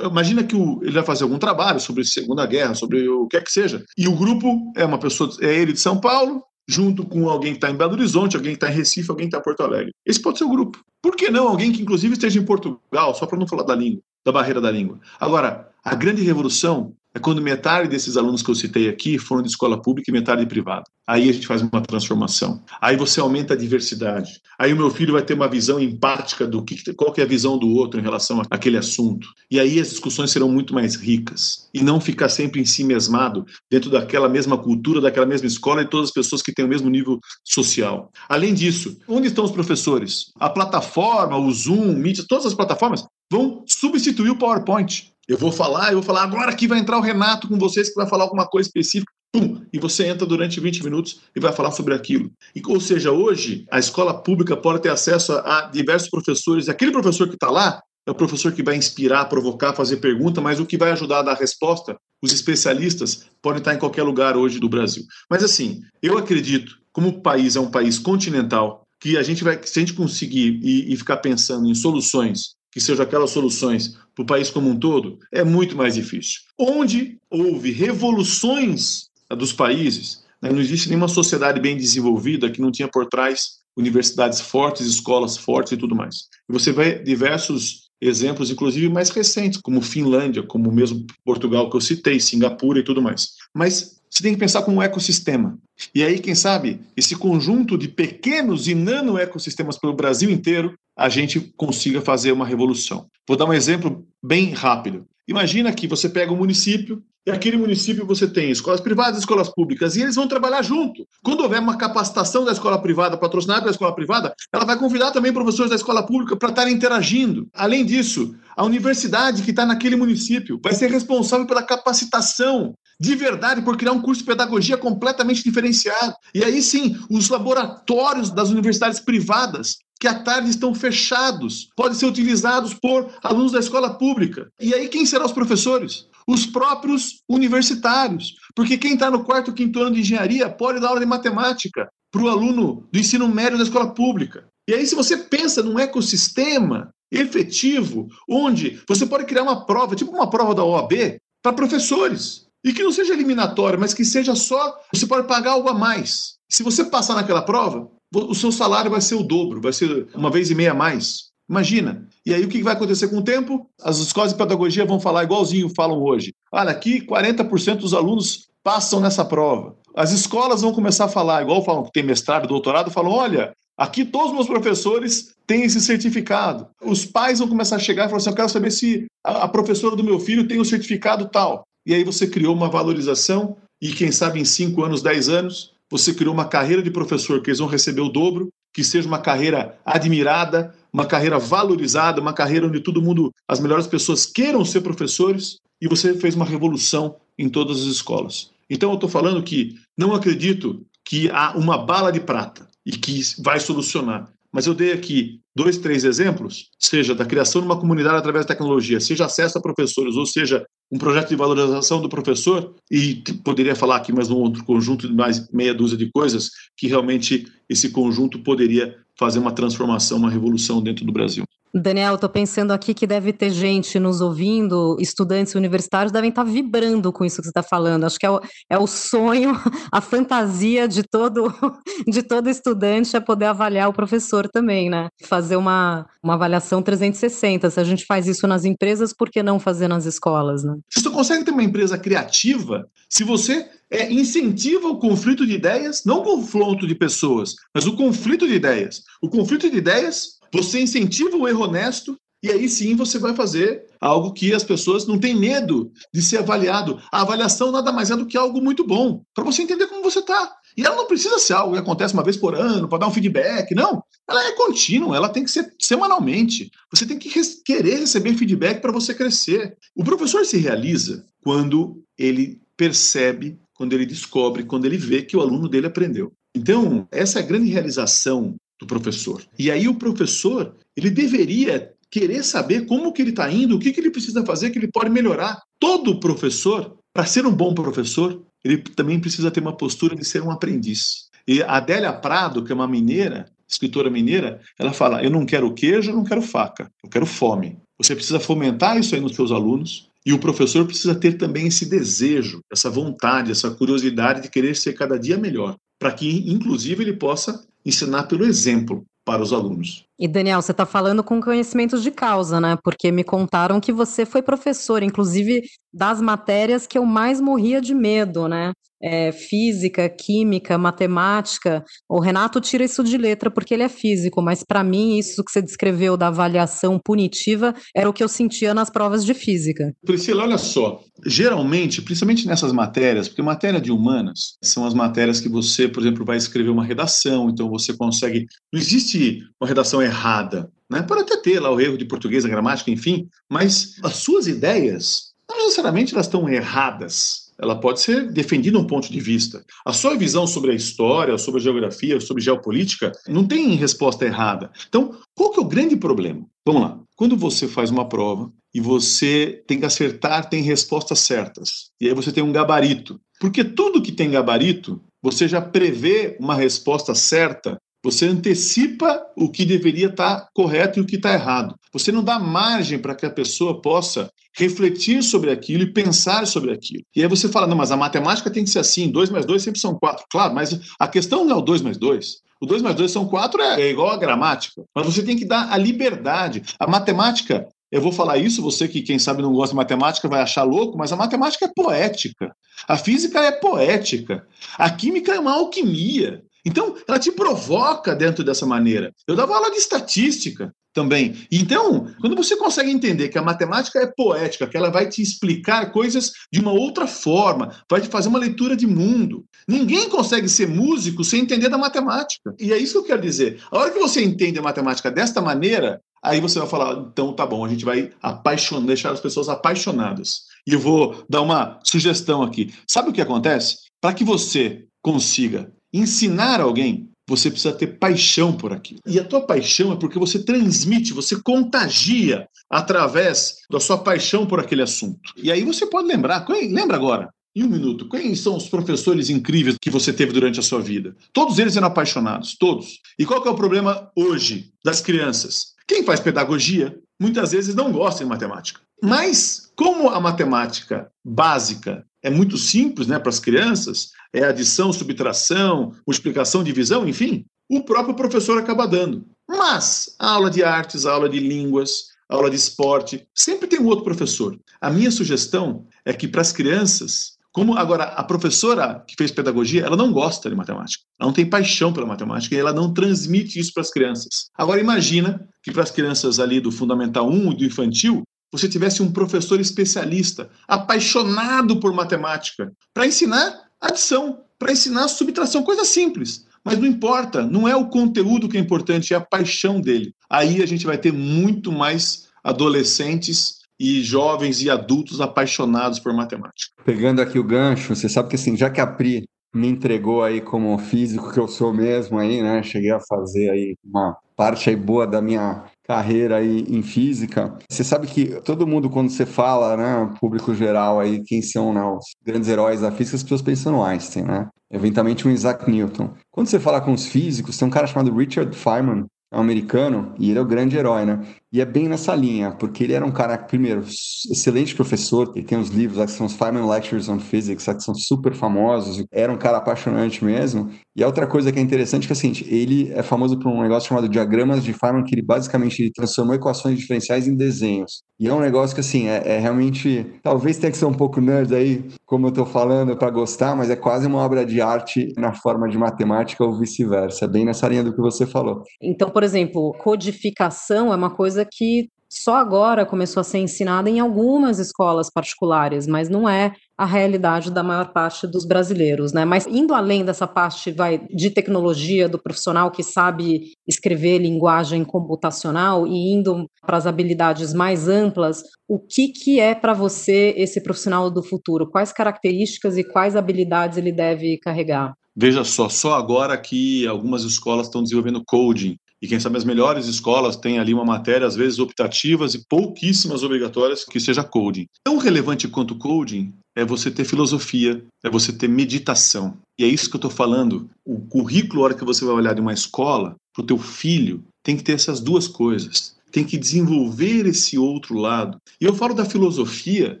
imagina que o, ele vai fazer algum trabalho sobre Segunda Guerra, sobre o que é que seja, e o grupo é uma pessoa, é ele de São Paulo, junto com alguém que está em Belo Horizonte, alguém que está em Recife, alguém que está em Porto Alegre. Esse pode ser o grupo. Por que não alguém que, inclusive, esteja em Portugal, só para não falar da língua, da barreira da língua? Agora, a grande revolução é quando metade desses alunos que eu citei aqui foram de escola pública e metade de privada. Aí a gente faz uma transformação. Aí você aumenta a diversidade. Aí o meu filho vai ter uma visão empática do que qual que é a visão do outro em relação àquele assunto. E aí as discussões serão muito mais ricas e não ficar sempre em si mesmado dentro daquela mesma cultura, daquela mesma escola e todas as pessoas que têm o mesmo nível social. Além disso, onde estão os professores? A plataforma, o Zoom, mídia, todas as plataformas vão substituir o PowerPoint. Eu vou falar, eu vou falar agora aqui vai entrar o Renato com vocês que vai falar alguma coisa específica. Pum, e você entra durante 20 minutos e vai falar sobre aquilo. E, ou seja, hoje a escola pública pode ter acesso a, a diversos professores. Aquele professor que está lá é o professor que vai inspirar, provocar, fazer pergunta, mas o que vai ajudar a dar resposta, os especialistas podem estar em qualquer lugar hoje do Brasil. Mas assim, eu acredito, como o país é um país continental, que a gente vai, se a gente conseguir e, e ficar pensando em soluções que sejam aquelas soluções para o país como um todo, é muito mais difícil. Onde houve revoluções dos países, né, não existe nenhuma sociedade bem desenvolvida que não tinha por trás universidades fortes, escolas fortes e tudo mais. Você vê diversos exemplos, inclusive mais recentes, como Finlândia, como mesmo Portugal que eu citei, Singapura e tudo mais. Mas você tem que pensar como um ecossistema. E aí, quem sabe, esse conjunto de pequenos e nano ecossistemas pelo Brasil inteiro, a gente consiga fazer uma revolução. Vou dar um exemplo bem rápido. Imagina que você pega um município e aquele município você tem escolas privadas e escolas públicas, e eles vão trabalhar junto. Quando houver uma capacitação da escola privada, patrocinada pela escola privada, ela vai convidar também professores da escola pública para estarem interagindo. Além disso, a universidade que está naquele município vai ser responsável pela capacitação de verdade por criar um curso de pedagogia completamente diferenciado. E aí sim, os laboratórios das universidades privadas que à tarde estão fechados, podem ser utilizados por alunos da escola pública. E aí quem serão os professores? Os próprios universitários. Porque quem está no quarto, quinto ano de engenharia pode dar aula de matemática para o aluno do ensino médio da escola pública. E aí, se você pensa num ecossistema efetivo, onde você pode criar uma prova, tipo uma prova da OAB, para professores. E que não seja eliminatória, mas que seja só. Você pode pagar algo a mais. Se você passar naquela prova, o seu salário vai ser o dobro, vai ser uma vez e meia a mais. Imagina. E aí o que vai acontecer com o tempo? As escolas de pedagogia vão falar igualzinho falam hoje. Olha, aqui 40% dos alunos passam nessa prova. As escolas vão começar a falar, igual falam que tem mestrado, doutorado, falam: olha, aqui todos os meus professores têm esse certificado. Os pais vão começar a chegar e falar assim: eu quero saber se a professora do meu filho tem o um certificado tal. E aí você criou uma valorização, e quem sabe em 5 anos, 10 anos, você criou uma carreira de professor que eles vão receber o dobro, que seja uma carreira admirada, uma carreira valorizada, uma carreira onde todo mundo, as melhores pessoas queiram ser professores, e você fez uma revolução em todas as escolas. Então eu estou falando que não acredito que há uma bala de prata e que vai solucionar. Mas eu dei aqui dois, três exemplos, seja da criação de uma comunidade através da tecnologia, seja acesso a professores, ou seja, um projeto de valorização do professor, e poderia falar aqui mais um outro conjunto de mais meia dúzia de coisas, que realmente esse conjunto poderia fazer uma transformação, uma revolução dentro do Brasil. Daniel, estou pensando aqui que deve ter gente nos ouvindo, estudantes universitários devem estar tá vibrando com isso que você está falando. Acho que é o, é o sonho, a fantasia de todo, de todo estudante é poder avaliar o professor também, né? Fazer uma, uma avaliação 360. Se a gente faz isso nas empresas, por que não fazer nas escolas, né? Você consegue ter uma empresa criativa se você é, incentiva o conflito de ideias, não o confronto de pessoas, mas o conflito de ideias. O conflito de ideias você incentiva o erro honesto e aí sim você vai fazer algo que as pessoas não têm medo de ser avaliado. A avaliação nada mais é do que algo muito bom, para você entender como você está. E ela não precisa ser algo que acontece uma vez por ano, para dar um feedback, não. Ela é contínua, ela tem que ser semanalmente. Você tem que querer receber feedback para você crescer. O professor se realiza quando ele percebe, quando ele descobre, quando ele vê que o aluno dele aprendeu. Então, essa é a grande realização do professor. E aí o professor, ele deveria querer saber como que ele está indo, o que, que ele precisa fazer, que ele pode melhorar. Todo professor, para ser um bom professor, ele também precisa ter uma postura de ser um aprendiz. E a Adélia Prado, que é uma mineira, escritora mineira, ela fala: Eu não quero queijo, eu não quero faca, eu quero fome. Você precisa fomentar isso aí nos seus alunos, e o professor precisa ter também esse desejo, essa vontade, essa curiosidade de querer ser cada dia melhor, para que, inclusive, ele possa ensinar pelo exemplo para os alunos. E Daniel, você está falando com conhecimentos de causa, né? Porque me contaram que você foi professor, inclusive das matérias que eu mais morria de medo, né? É, física, química, matemática. O Renato tira isso de letra porque ele é físico, mas para mim isso que você descreveu da avaliação punitiva era o que eu sentia nas provas de física. Priscila, olha só, geralmente, principalmente nessas matérias, porque matéria de humanas são as matérias que você, por exemplo, vai escrever uma redação, então você consegue. Não existe uma redação errada. Né? Pode até ter lá o erro de português, a gramática, enfim, mas as suas ideias, não necessariamente elas estão erradas. Ela pode ser defendida um ponto de vista. A sua visão sobre a história, sobre a geografia, sobre geopolítica, não tem resposta errada. Então, qual que é o grande problema? Vamos lá. Quando você faz uma prova e você tem que acertar, tem respostas certas. E aí você tem um gabarito. Porque tudo que tem gabarito, você já prevê uma resposta certa você antecipa o que deveria estar correto e o que está errado. Você não dá margem para que a pessoa possa refletir sobre aquilo e pensar sobre aquilo. E aí você fala, não, mas a matemática tem que ser assim, 2 mais 2 sempre são 4. Claro, mas a questão não é o 2 mais 2. O 2 mais 2 são 4 é, é igual a gramática. Mas você tem que dar a liberdade. A matemática eu vou falar isso, você que, quem sabe, não gosta de matemática vai achar louco, mas a matemática é poética. A física é poética. A química é uma alquimia. Então, ela te provoca dentro dessa maneira. Eu dava aula de estatística também. Então, quando você consegue entender que a matemática é poética, que ela vai te explicar coisas de uma outra forma, vai te fazer uma leitura de mundo. Ninguém consegue ser músico sem entender da matemática. E é isso que eu quero dizer. A hora que você entende a matemática desta maneira, aí você vai falar, então tá bom, a gente vai apaixonar, deixar as pessoas apaixonadas. E eu vou dar uma sugestão aqui. Sabe o que acontece? Para que você consiga ensinar alguém, você precisa ter paixão por aquilo. E a tua paixão é porque você transmite, você contagia através da sua paixão por aquele assunto. E aí você pode lembrar, lembra agora, em um minuto, quem são os professores incríveis que você teve durante a sua vida? Todos eles eram apaixonados, todos. E qual é o problema hoje das crianças? Quem faz pedagogia muitas vezes não gosta de matemática. Mas como a matemática básica é muito simples né, para as crianças, é adição, subtração, multiplicação, divisão, enfim, o próprio professor acaba dando. Mas a aula de artes, a aula de línguas, a aula de esporte, sempre tem um outro professor. A minha sugestão é que para as crianças, como agora a professora que fez pedagogia, ela não gosta de matemática, ela não tem paixão pela matemática e ela não transmite isso para as crianças. Agora imagina que para as crianças ali do fundamental 1 e do infantil, você tivesse um professor especialista, apaixonado por matemática, para ensinar adição, para ensinar subtração, coisa simples. Mas não importa, não é o conteúdo que é importante, é a paixão dele. Aí a gente vai ter muito mais adolescentes e jovens e adultos apaixonados por matemática. Pegando aqui o gancho, você sabe que assim, já que a Pri me entregou aí como físico que eu sou mesmo aí, né? Cheguei a fazer aí uma parte aí boa da minha carreira aí em física. Você sabe que todo mundo, quando você fala, né, público geral aí, quem são né, os grandes heróis da física, as pessoas pensam no Einstein, né? Eventualmente um Isaac Newton. Quando você fala com os físicos, tem um cara chamado Richard Feynman, é um americano, e ele é o grande herói, né? E é bem nessa linha, porque ele era um cara, primeiro, excelente professor, ele tem uns livros lá que são os Feynman Lectures on Physics, que são super famosos, era um cara apaixonante mesmo. E a outra coisa que é interessante é que, assim, ele é famoso por um negócio chamado diagramas de Feynman, que ele basicamente ele transformou equações diferenciais em desenhos. E é um negócio que, assim, é, é realmente, talvez tenha que ser um pouco nerd aí, como eu tô falando, para gostar, mas é quase uma obra de arte na forma de matemática ou vice-versa, é bem nessa linha do que você falou. Então, por exemplo, codificação é uma coisa que só agora começou a ser ensinada em algumas escolas particulares, mas não é a realidade da maior parte dos brasileiros, né? Mas indo além dessa parte vai de tecnologia do profissional que sabe escrever linguagem computacional e indo para as habilidades mais amplas, o que que é para você esse profissional do futuro? Quais características e quais habilidades ele deve carregar? Veja só, só agora que algumas escolas estão desenvolvendo coding E quem sabe as melhores escolas têm ali uma matéria, às vezes optativas e pouquíssimas obrigatórias, que seja coding. Tão relevante quanto coding é você ter filosofia, é você ter meditação. E é isso que eu estou falando. O currículo, a hora que você vai olhar de uma escola, para o teu filho, tem que ter essas duas coisas tem que desenvolver esse outro lado. E eu falo da filosofia,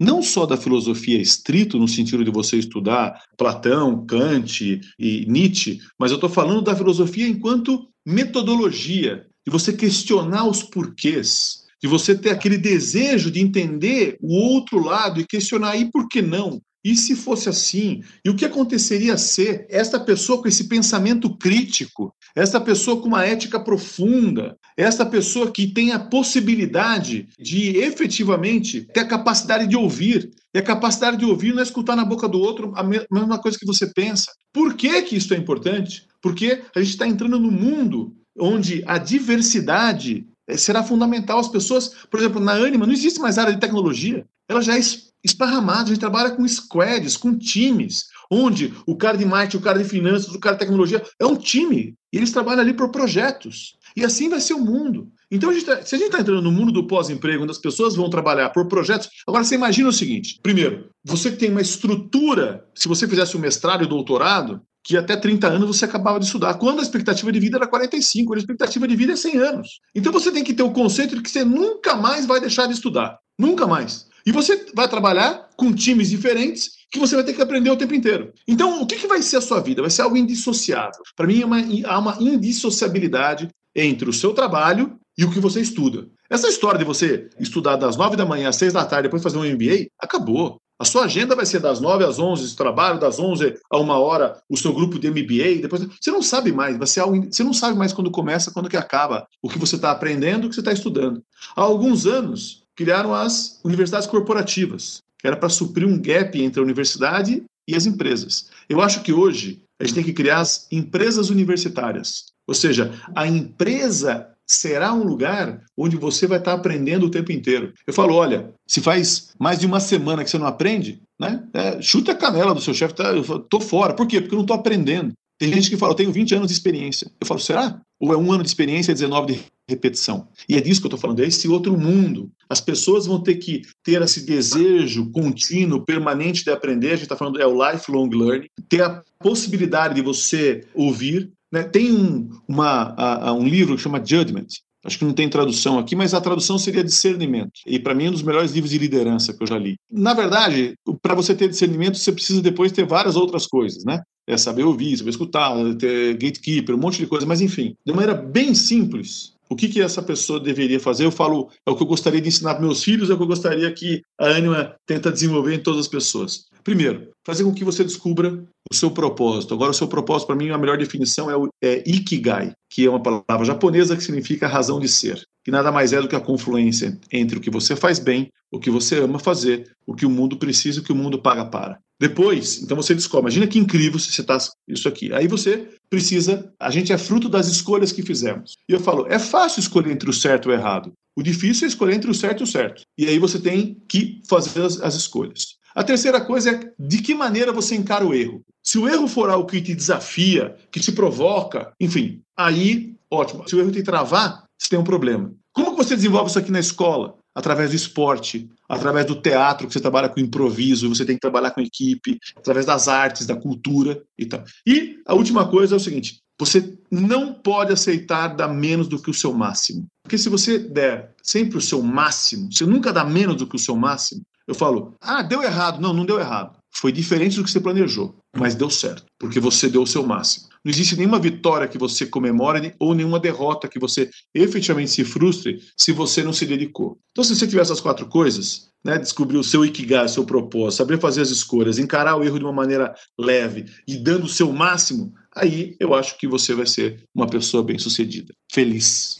não só da filosofia estrito, no sentido de você estudar Platão, Kant e Nietzsche, mas eu estou falando da filosofia enquanto metodologia, de você questionar os porquês, de você ter aquele desejo de entender o outro lado e questionar, e por que não? E se fosse assim? E o que aconteceria se esta pessoa com esse pensamento crítico, esta pessoa com uma ética profunda, esta pessoa que tem a possibilidade de efetivamente ter a capacidade de ouvir, e a capacidade de ouvir não é escutar na boca do outro a mesma coisa que você pensa. Por que, que isso é importante? Porque a gente está entrando no mundo onde a diversidade eh, será fundamental. As pessoas, por exemplo, na Anima não existe mais área de tecnologia, ela já é esparramado, a gente trabalha com squads, com times, onde o cara de marketing, o cara de finanças, o cara de tecnologia é um time, e eles trabalham ali por projetos. E assim vai ser o mundo. Então, a tá, se a gente está entrando no mundo do pós-emprego, onde as pessoas vão trabalhar por projetos, agora você imagina o seguinte: primeiro, você tem uma estrutura, se você fizesse um mestrado e doutorado, que até 30 anos você acabava de estudar, quando a expectativa de vida era 45, a expectativa de vida é 100 anos. Então você tem que ter o conceito de que você nunca mais vai deixar de estudar. Nunca mais. E você vai trabalhar com times diferentes que você vai ter que aprender o tempo inteiro. Então, o que, que vai ser a sua vida? Vai ser algo indissociável. Para mim, é uma, há uma indissociabilidade entre o seu trabalho e o que você estuda. Essa história de você estudar das nove da manhã às seis da tarde, depois fazer um MBA, acabou. A sua agenda vai ser das nove às onze de trabalho, das onze a uma hora o seu grupo de MBA, depois você não sabe mais, vai ser algo, você não sabe mais quando começa, quando que acaba, o que você está aprendendo, o que você está estudando. Há alguns anos, criaram as universidades corporativas, que era para suprir um gap entre a universidade e as empresas. Eu acho que hoje a gente tem que criar as empresas universitárias. Ou seja, a empresa será um lugar onde você vai estar aprendendo o tempo inteiro. Eu falo, olha, se faz mais de uma semana que você não aprende, né? É, chuta a canela do seu chefe, tá, eu tô fora. Por quê? Porque eu não estou aprendendo. Tem gente que fala, eu tenho 20 anos de experiência. Eu falo, será? Ou é um ano de experiência e 19 de repetição? E é disso que eu estou falando, é esse outro mundo. As pessoas vão ter que ter esse desejo contínuo, permanente de aprender. A gente está falando, é o lifelong learning. Ter a possibilidade de você ouvir. Né? Tem um, uma, a, a um livro que chama Judgment, Acho que não tem tradução aqui, mas a tradução seria discernimento. E para mim é um dos melhores livros de liderança que eu já li. Na verdade, para você ter discernimento, você precisa depois ter várias outras coisas, né? É saber ouvir, saber escutar, ter gatekeeper, um monte de coisa, mas enfim, de maneira bem simples, o que, que essa pessoa deveria fazer? Eu falo, é o que eu gostaria de ensinar para meus filhos, é o que eu gostaria que a Anima tenta desenvolver em todas as pessoas. Primeiro, fazer com que você descubra o seu propósito. Agora, o seu propósito, para mim, a melhor definição é, o, é Ikigai, que é uma palavra japonesa que significa razão de ser, que nada mais é do que a confluência entre o que você faz bem, o que você ama fazer, o que o mundo precisa e o que o mundo paga para. Depois, então você descobre, imagina que incrível se você está isso aqui. Aí você precisa, a gente é fruto das escolhas que fizemos. E eu falo, é fácil escolher entre o certo e o errado. O difícil é escolher entre o certo e o certo. E aí você tem que fazer as, as escolhas. A terceira coisa é de que maneira você encara o erro. Se o erro for algo que te desafia, que te provoca, enfim, aí, ótimo. Se o erro te travar, você tem um problema. Como você desenvolve isso aqui na escola? Através do esporte, através do teatro, que você trabalha com improviso, você tem que trabalhar com equipe, através das artes, da cultura e tal. E a última coisa é o seguinte: você não pode aceitar dar menos do que o seu máximo. Porque se você der sempre o seu máximo, você nunca dá menos do que o seu máximo, eu falo, ah, deu errado. Não, não deu errado. Foi diferente do que você planejou, mas deu certo, porque você deu o seu máximo. Não existe nenhuma vitória que você comemore ou nenhuma derrota que você efetivamente se frustre se você não se dedicou. Então, se você tiver essas quatro coisas, né, descobrir o seu ikigai, o seu propósito, saber fazer as escolhas, encarar o erro de uma maneira leve e dando o seu máximo, aí eu acho que você vai ser uma pessoa bem-sucedida, feliz.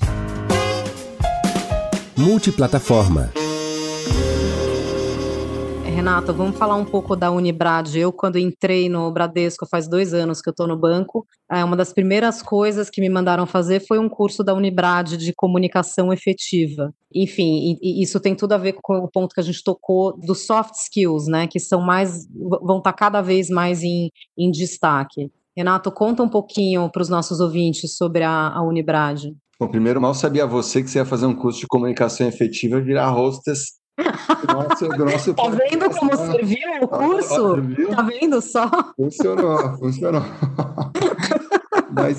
Multiplataforma Renata, vamos falar um pouco da Unibrad. Eu, quando entrei no Bradesco, faz dois anos que eu estou no banco, é, uma das primeiras coisas que me mandaram fazer foi um curso da Unibrad de comunicação efetiva. Enfim, isso tem tudo a ver com o ponto que a gente tocou dos soft skills, né, que são mais, vão estar cada vez mais em, em destaque. Renato, conta um pouquinho para os nossos ouvintes sobre a, a Unibrad. Bom, primeiro, mal sabia você que você ia fazer um curso de comunicação efetiva e virar hostess do nosso tá vendo como serviu o curso? Tá vendo só? Funcionou, funcionou. Mas,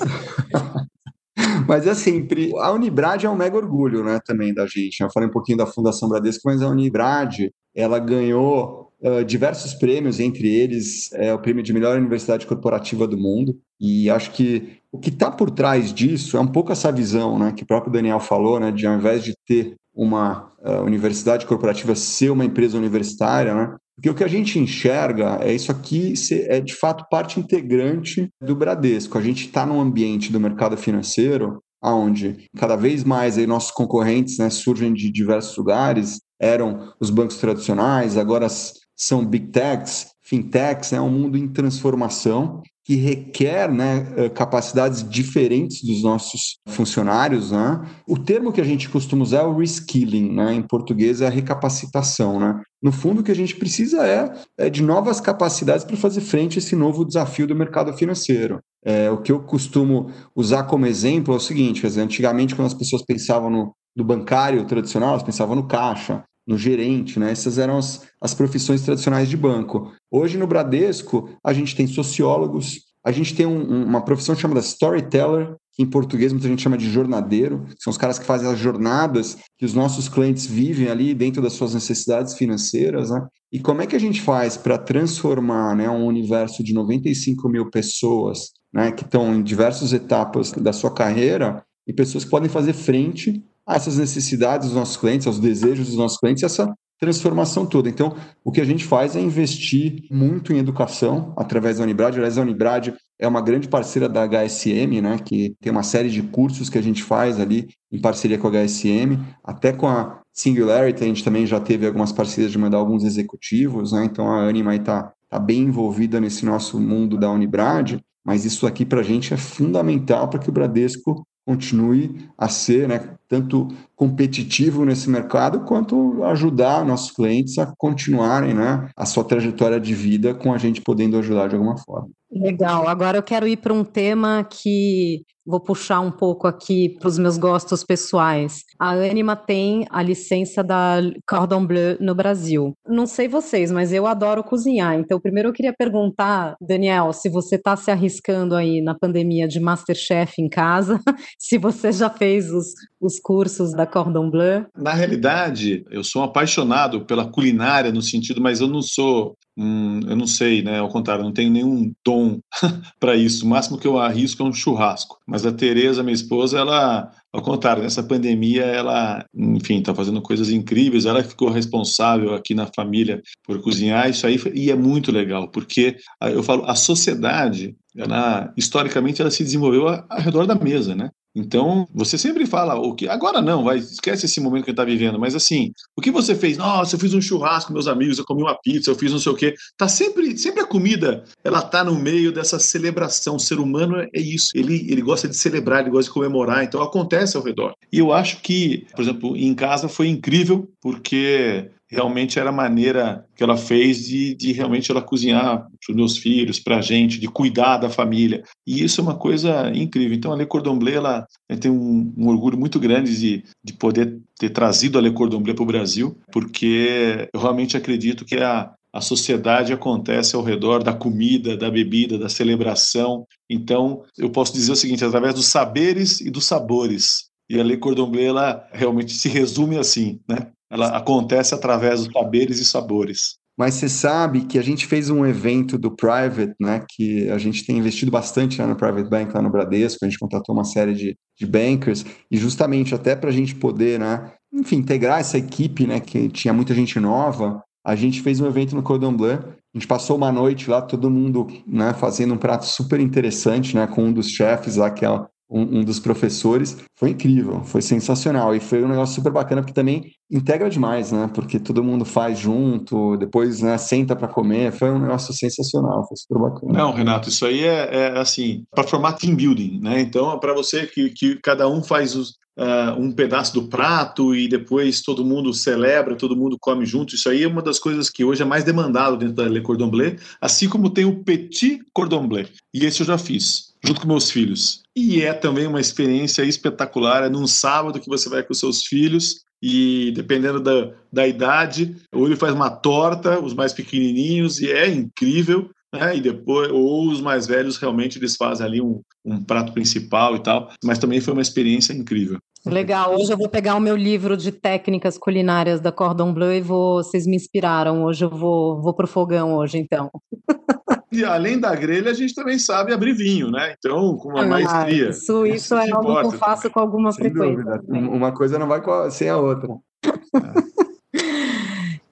mas é sempre. A Unibrad é um mega orgulho, né, também da gente. Eu falei um pouquinho da Fundação Bradesco, mas a Unibrad, ela ganhou uh, diversos prêmios, entre eles é, o prêmio de melhor universidade corporativa do mundo. E acho que o que está por trás disso é um pouco essa visão, né, que o próprio Daniel falou, né, de ao invés de ter uma uh, universidade corporativa ser uma empresa universitária, né, porque o que a gente enxerga é isso aqui é de fato parte integrante do Bradesco. A gente está num ambiente do mercado financeiro onde cada vez mais aí nossos concorrentes né, surgem de diversos lugares, eram os bancos tradicionais, agora são big techs, fintechs, é né, um mundo em transformação que requer né, eh, capacidades diferentes dos nossos funcionários. Né? O termo que a gente costuma usar é o reskilling, né? em português é a recapacitação. Né? No fundo, o que a gente precisa é, é de novas capacidades para fazer frente a esse novo desafio do mercado financeiro. É, o que eu costumo usar como exemplo é o seguinte: dizer, antigamente, quando as pessoas pensavam no, no bancário tradicional, elas pensavam no caixa no gerente, né? Essas eram as, as profissões tradicionais de banco. Hoje no Bradesco, a gente tem sociólogos, a gente tem um, uma profissão chamada storyteller, que em português muita gente chama de jornadeiro, são os caras que fazem as jornadas que os nossos clientes vivem ali dentro das suas necessidades financeiras, né? E como é que a gente faz para transformar né, um universo de 95 mil pessoas, né, que estão em diversas etapas da sua carreira, e pessoas que podem fazer frente a essas necessidades dos nossos clientes, aos desejos dos nossos clientes, essa transformação toda. Então, o que a gente faz é investir muito em educação através da Unibrad. Aliás, a Unibrad é uma grande parceira da HSM, né, que tem uma série de cursos que a gente faz ali em parceria com a HSM, até com a Singularity, a gente também já teve algumas parcerias de mandar alguns executivos, né, então a Anima está tá bem envolvida nesse nosso mundo da Unibrad, mas isso aqui para a gente é fundamental para que o Bradesco continue a ser né, tanto competitivo nesse mercado quanto ajudar nossos clientes a continuarem né, a sua trajetória de vida com a gente podendo ajudar de alguma forma. Legal. Agora eu quero ir para um tema que vou puxar um pouco aqui para os meus gostos pessoais. A Anima tem a licença da Cordon Bleu no Brasil. Não sei vocês, mas eu adoro cozinhar. Então, primeiro eu queria perguntar, Daniel, se você está se arriscando aí na pandemia de Masterchef em casa, se você já fez os, os cursos da Cordon Bleu. Na realidade, eu sou apaixonado pela culinária no sentido, mas eu não sou Hum, eu não sei, né? Ao contrário, não tenho nenhum dom para isso. O máximo que eu arrisco é um churrasco. Mas a Tereza, minha esposa, ela, ao contrário, nessa pandemia, ela, enfim, está fazendo coisas incríveis. Ela ficou responsável aqui na família por cozinhar isso aí, e é muito legal, porque eu falo, a sociedade, ela, historicamente, ela se desenvolveu ao redor da mesa, né? Então, você sempre fala o que. Agora não, vai, esquece esse momento que está vivendo, mas assim, o que você fez? Nossa, eu fiz um churrasco com meus amigos, eu comi uma pizza, eu fiz não sei o quê. Tá sempre, sempre a comida, ela tá no meio dessa celebração. O ser humano é isso. Ele, ele gosta de celebrar, ele gosta de comemorar, então acontece ao redor. E eu acho que, por exemplo, em casa foi incrível, porque realmente era a maneira que ela fez de, de realmente ela cozinhar para os meus filhos, para a gente, de cuidar da família. E isso é uma coisa incrível. Então, a Le Cordon Bleu, ela, ela tem um, um, orgulho muito grande de, de poder ter trazido a Le Cordon Bleu para o Brasil, porque eu realmente acredito que a, a sociedade acontece ao redor da comida, da bebida, da celebração. Então, eu posso dizer o seguinte, através dos saberes e dos sabores. E a Le Cordon Bleu, ela realmente se resume assim, né? Ela acontece através dos saberes e sabores. Mas você sabe que a gente fez um evento do Private, né? Que a gente tem investido bastante lá no Private Bank, lá no Bradesco, a gente contratou uma série de, de bankers, e justamente até para a gente poder, né? Enfim, integrar essa equipe, né? Que tinha muita gente nova, a gente fez um evento no Cordon Bleu. A gente passou uma noite lá, todo mundo né, fazendo um prato super interessante, né? Com um dos chefes lá, que é um, um, dos professores. Foi incrível, foi sensacional. E foi um negócio super bacana, porque também integra demais, né? Porque todo mundo faz junto, depois né, senta para comer. Foi um negócio sensacional, foi super bacana. Não, Renato, isso aí é, é assim, para formar team building, né? Então, para você que, que cada um faz os, Uh, um pedaço do prato e depois todo mundo celebra, todo mundo come junto. Isso aí é uma das coisas que hoje é mais demandado dentro da Le Cordon Bleu, assim como tem o Petit Cordon Bleu. E esse eu já fiz. Junto com meus filhos. E é também uma experiência espetacular. É num sábado que você vai com seus filhos e dependendo da, da idade, ou ele faz uma torta, os mais pequenininhos, e é incrível, né? E depois, ou os mais velhos realmente eles fazem ali um, um prato principal e tal, mas também foi uma experiência incrível. Legal, hoje eu vou pegar o meu livro de técnicas culinárias da Cordon Bleu e vou, vocês me inspiraram, hoje eu vou, vou pro fogão hoje então. E além da grelha, a gente também sabe abrir vinho, né? Então, com uma ah, maestria. Isso, isso, isso é algo que eu faço com alguma sem frequência. Dúvida. Uma coisa não vai sem a outra.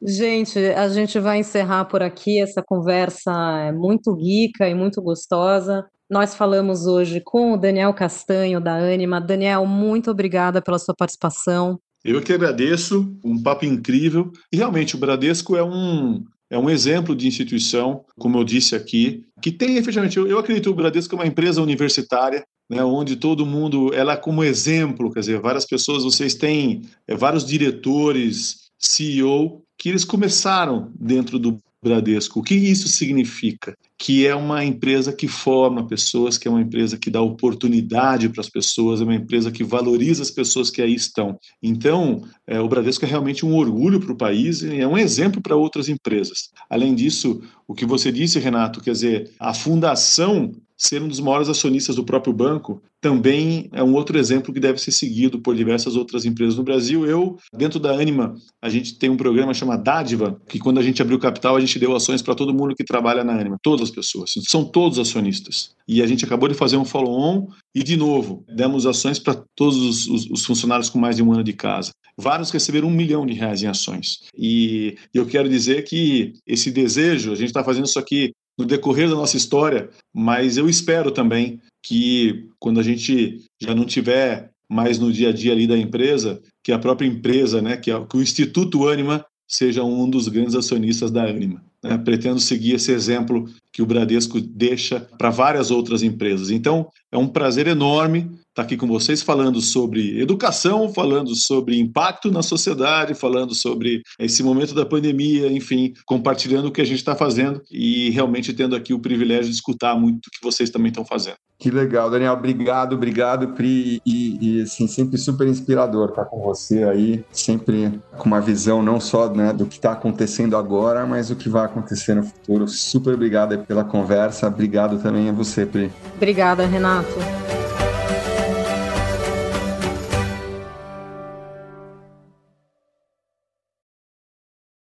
Gente, a gente vai encerrar por aqui. Essa conversa é muito rica e muito gostosa. Nós falamos hoje com o Daniel Castanho, da Anima. Daniel, muito obrigada pela sua participação. Eu que agradeço, um papo incrível. E realmente, o Bradesco é um, é um exemplo de instituição, como eu disse aqui, que tem efetivamente, eu, eu acredito o Bradesco é uma empresa universitária, né, onde todo mundo, ela como exemplo, quer dizer, várias pessoas, vocês têm é, vários diretores, CEO, que eles começaram dentro do Bradesco. O que isso significa? Que é uma empresa que forma pessoas, que é uma empresa que dá oportunidade para as pessoas, é uma empresa que valoriza as pessoas que aí estão. Então, é, o Bradesco é realmente um orgulho para o país e é um exemplo para outras empresas. Além disso, o que você disse, Renato, quer dizer, a fundação ser um dos maiores acionistas do próprio banco, também é um outro exemplo que deve ser seguido por diversas outras empresas no Brasil. Eu, dentro da Anima, a gente tem um programa chamado Dádiva, que quando a gente abriu capital, a gente deu ações para todo mundo que trabalha na Anima, todas as pessoas, são todos acionistas. E a gente acabou de fazer um follow-on e, de novo, demos ações para todos os, os, os funcionários com mais de um ano de casa. Vários receberam um milhão de reais em ações. E eu quero dizer que esse desejo, a gente está fazendo isso aqui no decorrer da nossa história, mas eu espero também que quando a gente já não tiver mais no dia a dia ali da empresa, que a própria empresa, né, que, que o Instituto Anima seja um dos grandes acionistas da Anima. Né? Pretendo seguir esse exemplo que o Bradesco deixa para várias outras empresas. Então, é um prazer enorme estar aqui com vocês falando sobre educação, falando sobre impacto na sociedade, falando sobre esse momento da pandemia, enfim, compartilhando o que a gente está fazendo e realmente tendo aqui o privilégio de escutar muito o que vocês também estão fazendo. Que legal, Daniel. Obrigado, obrigado, Pri. E, e assim, sempre super inspirador estar com você aí, sempre com uma visão não só né, do que está acontecendo agora, mas o que vai acontecer no futuro. Super obrigado pela conversa. Obrigado também a você, Pri. Obrigada, Renato.